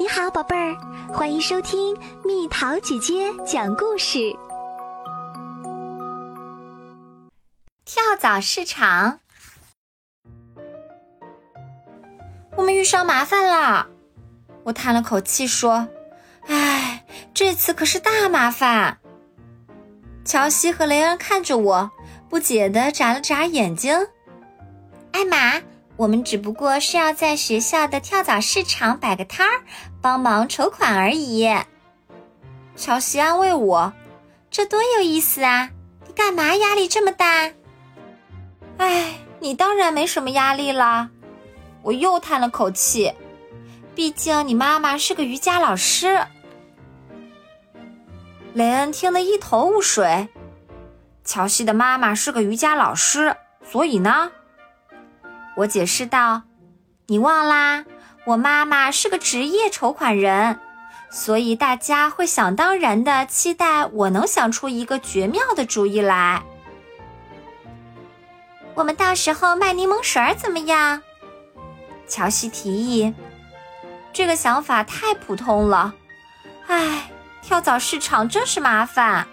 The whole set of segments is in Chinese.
你好，宝贝儿，欢迎收听蜜桃姐姐讲故事。跳蚤市场，我们遇上麻烦了。我叹了口气说：“唉，这次可是大麻烦。”乔西和雷恩看着我，不解的眨了眨眼睛。艾玛。我们只不过是要在学校的跳蚤市场摆个摊儿，帮忙筹款而已。乔西安慰我：“这多有意思啊！你干嘛压力这么大？”哎，你当然没什么压力了。我又叹了口气，毕竟你妈妈是个瑜伽老师。雷恩听得一头雾水。乔西的妈妈是个瑜伽老师，所以呢？我解释道：“你忘啦，我妈妈是个职业筹款人，所以大家会想当然的期待我能想出一个绝妙的主意来。我们到时候卖柠檬水儿怎么样？”乔西提议。这个想法太普通了，唉，跳蚤市场真是麻烦。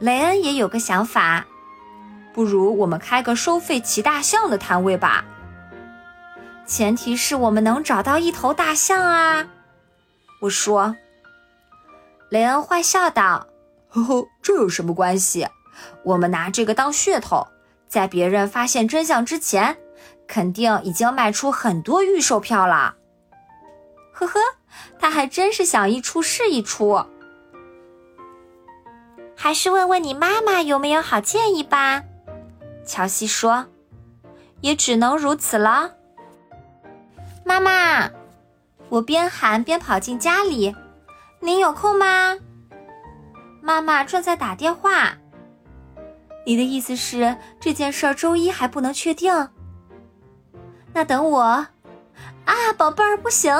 雷恩也有个想法。不如我们开个收费骑大象的摊位吧。前提是我们能找到一头大象啊！我说。雷恩坏笑道：“呵呵，这有什么关系？我们拿这个当噱头，在别人发现真相之前，肯定已经卖出很多预售票了。”呵呵，他还真是想一出是一出。还是问问你妈妈有没有好建议吧。乔西说：“也只能如此了。”妈妈，我边喊边跑进家里。“您有空吗？”妈妈正在打电话。“你的意思是这件事儿周一还不能确定？”那等我。啊，宝贝儿，不行，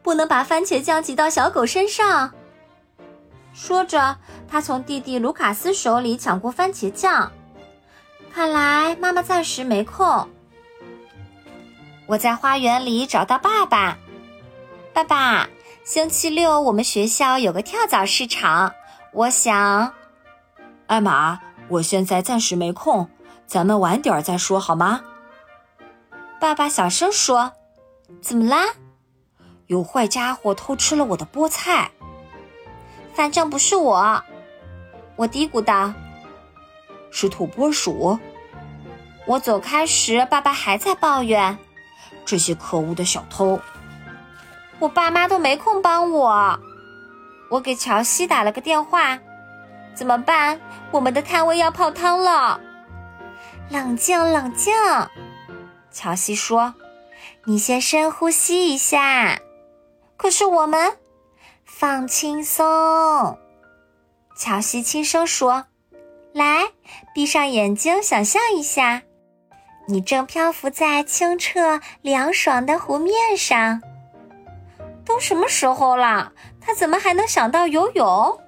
不能把番茄酱挤到小狗身上。说着，他从弟弟卢卡斯手里抢过番茄酱。看来妈妈暂时没空。我在花园里找到爸爸。爸爸，星期六我们学校有个跳蚤市场，我想。艾玛，我现在暂时没空，咱们晚点再说好吗？爸爸小声说：“怎么啦？有坏家伙偷吃了我的菠菜。反正不是我。”我嘀咕道。是土拨鼠。我走开时，爸爸还在抱怨：“这些可恶的小偷！”我爸妈都没空帮我。我给乔西打了个电话：“怎么办？我们的摊位要泡汤了。”冷静，冷静。乔西说：“你先深呼吸一下。”可是我们放轻松。乔西轻声说。来，闭上眼睛，想象一下，你正漂浮在清澈凉爽的湖面上。都什么时候了，他怎么还能想到游泳？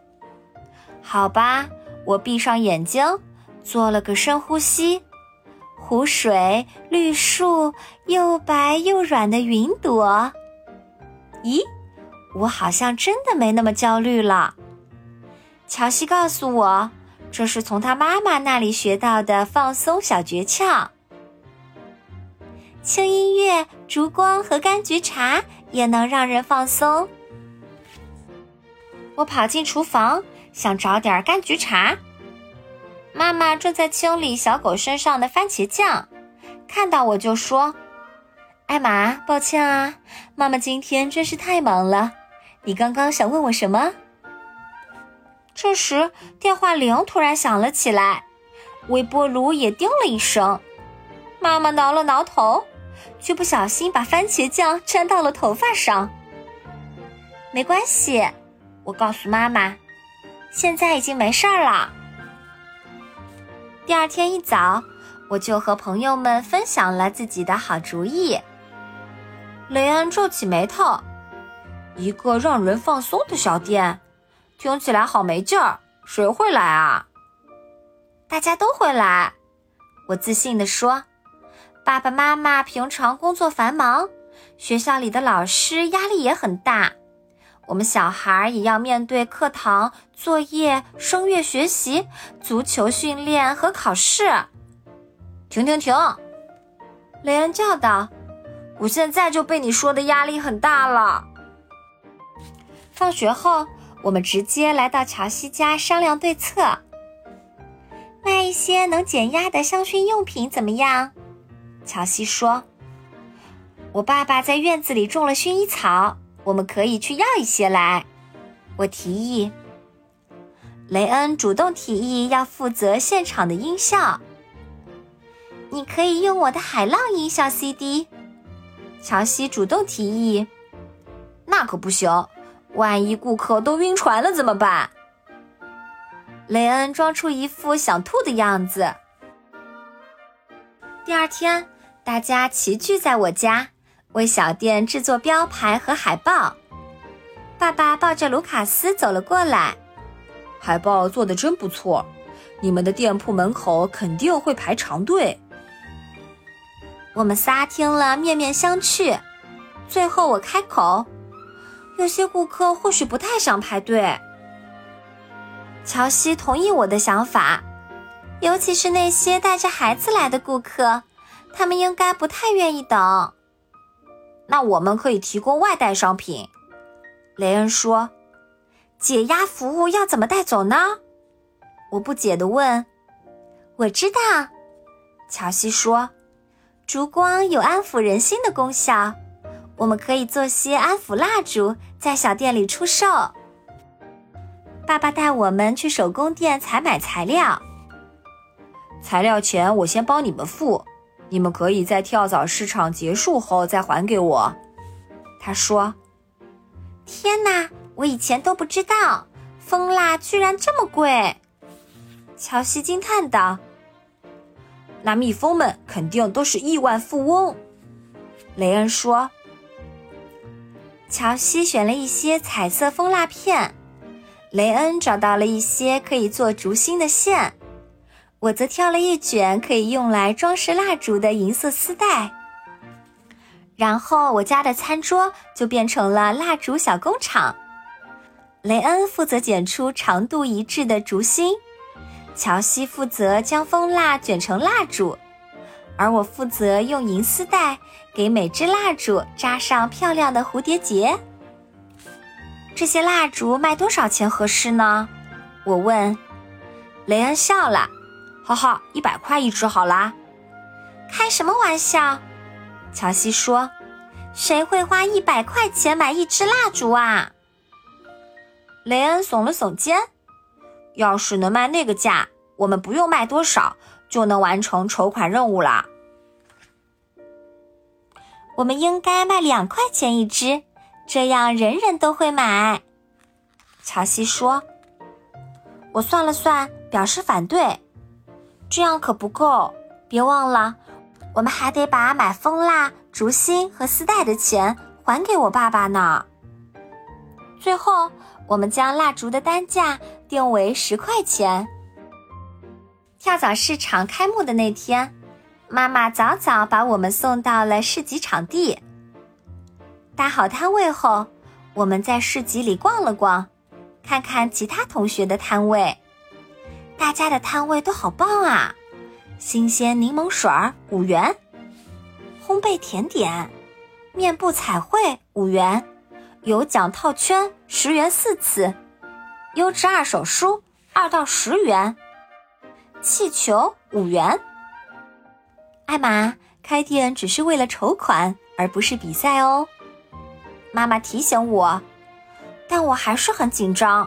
好吧，我闭上眼睛，做了个深呼吸。湖水、绿树、又白又软的云朵。咦，我好像真的没那么焦虑了。乔西告诉我。这是从他妈妈那里学到的放松小诀窍。轻音乐、烛光和柑橘茶也能让人放松。我跑进厨房，想找点柑橘茶。妈妈正在清理小狗身上的番茄酱，看到我就说：“艾玛，抱歉啊，妈妈今天真是太忙了。你刚刚想问我什么？”这时，电话铃突然响了起来，微波炉也叮了一声。妈妈挠了挠头，却不小心把番茄酱沾到了头发上。没关系，我告诉妈妈，现在已经没事儿了。第二天一早，我就和朋友们分享了自己的好主意。雷恩皱起眉头，一个让人放松的小店。听起来好没劲儿，谁会来啊？大家都会来，我自信地说。爸爸妈妈平常工作繁忙，学校里的老师压力也很大，我们小孩也要面对课堂作业、声乐学习、足球训练和考试。停停停！雷恩叫道：“我现在就被你说的压力很大了。”放学后，我们直接来到乔西家商量对策。卖一些能减压的香薰用品怎么样？乔西说：“我爸爸在院子里种了薰衣草，我们可以去要一些来。”我提议。雷恩主动提议要负责现场的音效。你可以用我的海浪音效 CD。乔西主动提议。那可不行，万一顾客都晕船了怎么办？雷恩装出一副想吐的样子。第二天，大家齐聚在我家，为小店制作标牌和海报。爸爸抱着卢卡斯走了过来，海报做的真不错，你们的店铺门口肯定会排长队。我们仨听了面面相觑，最后我开口：“有些顾客或许不太想排队。”乔西同意我的想法，尤其是那些带着孩子来的顾客，他们应该不太愿意等。那我们可以提供外带商品，雷恩说。解压服务要怎么带走呢？我不解地问。我知道，乔西说，烛光有安抚人心的功效，我们可以做些安抚蜡烛，在小店里出售。爸爸带我们去手工店采买材料，材料钱我先帮你们付，你们可以在跳蚤市场结束后再还给我。他说：“天哪，我以前都不知道蜂蜡居然这么贵。”乔西惊叹道：“那蜜蜂们肯定都是亿万富翁。”雷恩说。乔西选了一些彩色蜂蜡片。雷恩找到了一些可以做烛芯的线，我则挑了一卷可以用来装饰蜡烛的银色丝带。然后我家的餐桌就变成了蜡烛小工厂。雷恩负责剪出长度一致的烛芯，乔西负责将蜂蜡卷成蜡烛，而我负责用银丝带给每支蜡烛扎上漂亮的蝴蝶结。这些蜡烛卖多少钱合适呢？我问。雷恩笑了，哈哈，一百块一支好啦。开什么玩笑？乔西说。谁会花一百块钱买一支蜡烛啊？雷恩耸了耸肩。要是能卖那个价，我们不用卖多少就能完成筹款任务啦。我们应该卖两块钱一支。这样人人都会买，乔西说。我算了算，表示反对。这样可不够，别忘了，我们还得把买蜂蜡、烛芯和丝带的钱还给我爸爸呢。最后，我们将蜡烛的单价定为十块钱。跳蚤市场开幕的那天，妈妈早早把我们送到了市集场地。搭好摊位后，我们在市集里逛了逛，看看其他同学的摊位。大家的摊位都好棒啊！新鲜柠檬水儿五元，烘焙甜点、面部彩绘五元，有奖套圈十元四次，优质二手书二到十元，气球五元。艾玛，开店只是为了筹款，而不是比赛哦。妈妈提醒我，但我还是很紧张。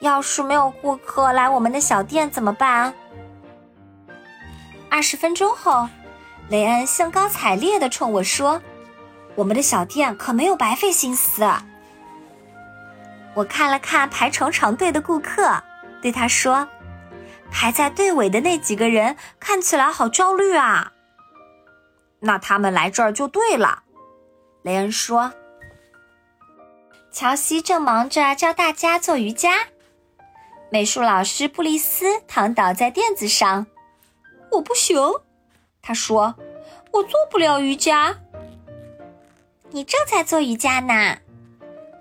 要是没有顾客来我们的小店怎么办？二十分钟后，雷恩兴高采烈地冲我说：“我们的小店可没有白费心思。”我看了看排成长队的顾客，对他说：“排在队尾的那几个人看起来好焦虑啊。”那他们来这儿就对了，雷恩说。乔西正忙着教大家做瑜伽，美术老师布丽斯躺倒在垫子上。我不行，他说，我做不了瑜伽。你正在做瑜伽呢。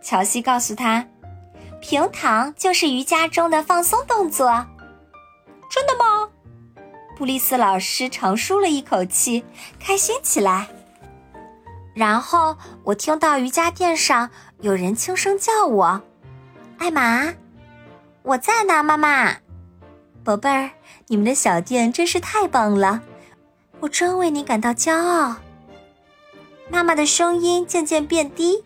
乔西告诉他：“平躺就是瑜伽中的放松动作。”真的吗？布丽斯老师长舒了一口气，开心起来。然后我听到瑜伽垫上有人轻声叫我：“艾玛，我在呢，妈妈，宝贝儿，你们的小店真是太棒了，我真为你感到骄傲。”妈妈的声音渐渐变低，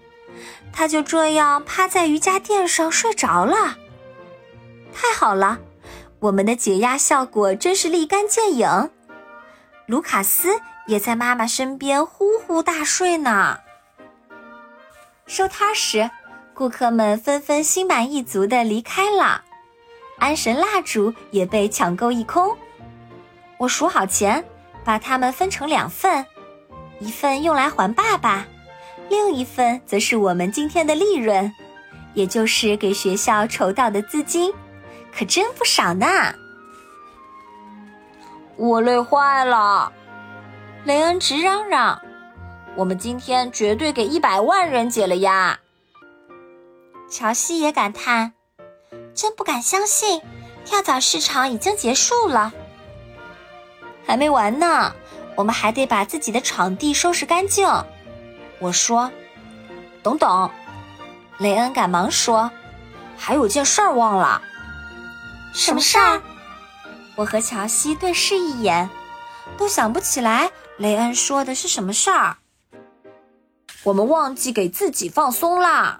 她就这样趴在瑜伽垫上睡着了。太好了，我们的解压效果真是立竿见影。卢卡斯。也在妈妈身边呼呼大睡呢。收摊时，顾客们纷纷心满意足地离开了，安神蜡烛也被抢购一空。我数好钱，把它们分成两份，一份用来还爸爸，另一份则是我们今天的利润，也就是给学校筹到的资金，可真不少呢。我累坏了。雷恩直嚷嚷：“我们今天绝对给一百万人解了压。”乔西也感叹：“真不敢相信，跳蚤市场已经结束了。还没完呢，我们还得把自己的场地收拾干净。”我说：“等等！”雷恩赶忙说：“还有件事儿忘了。”什么事儿？我和乔西对视一眼，都想不起来。雷恩说的是什么事儿？我们忘记给自己放松啦。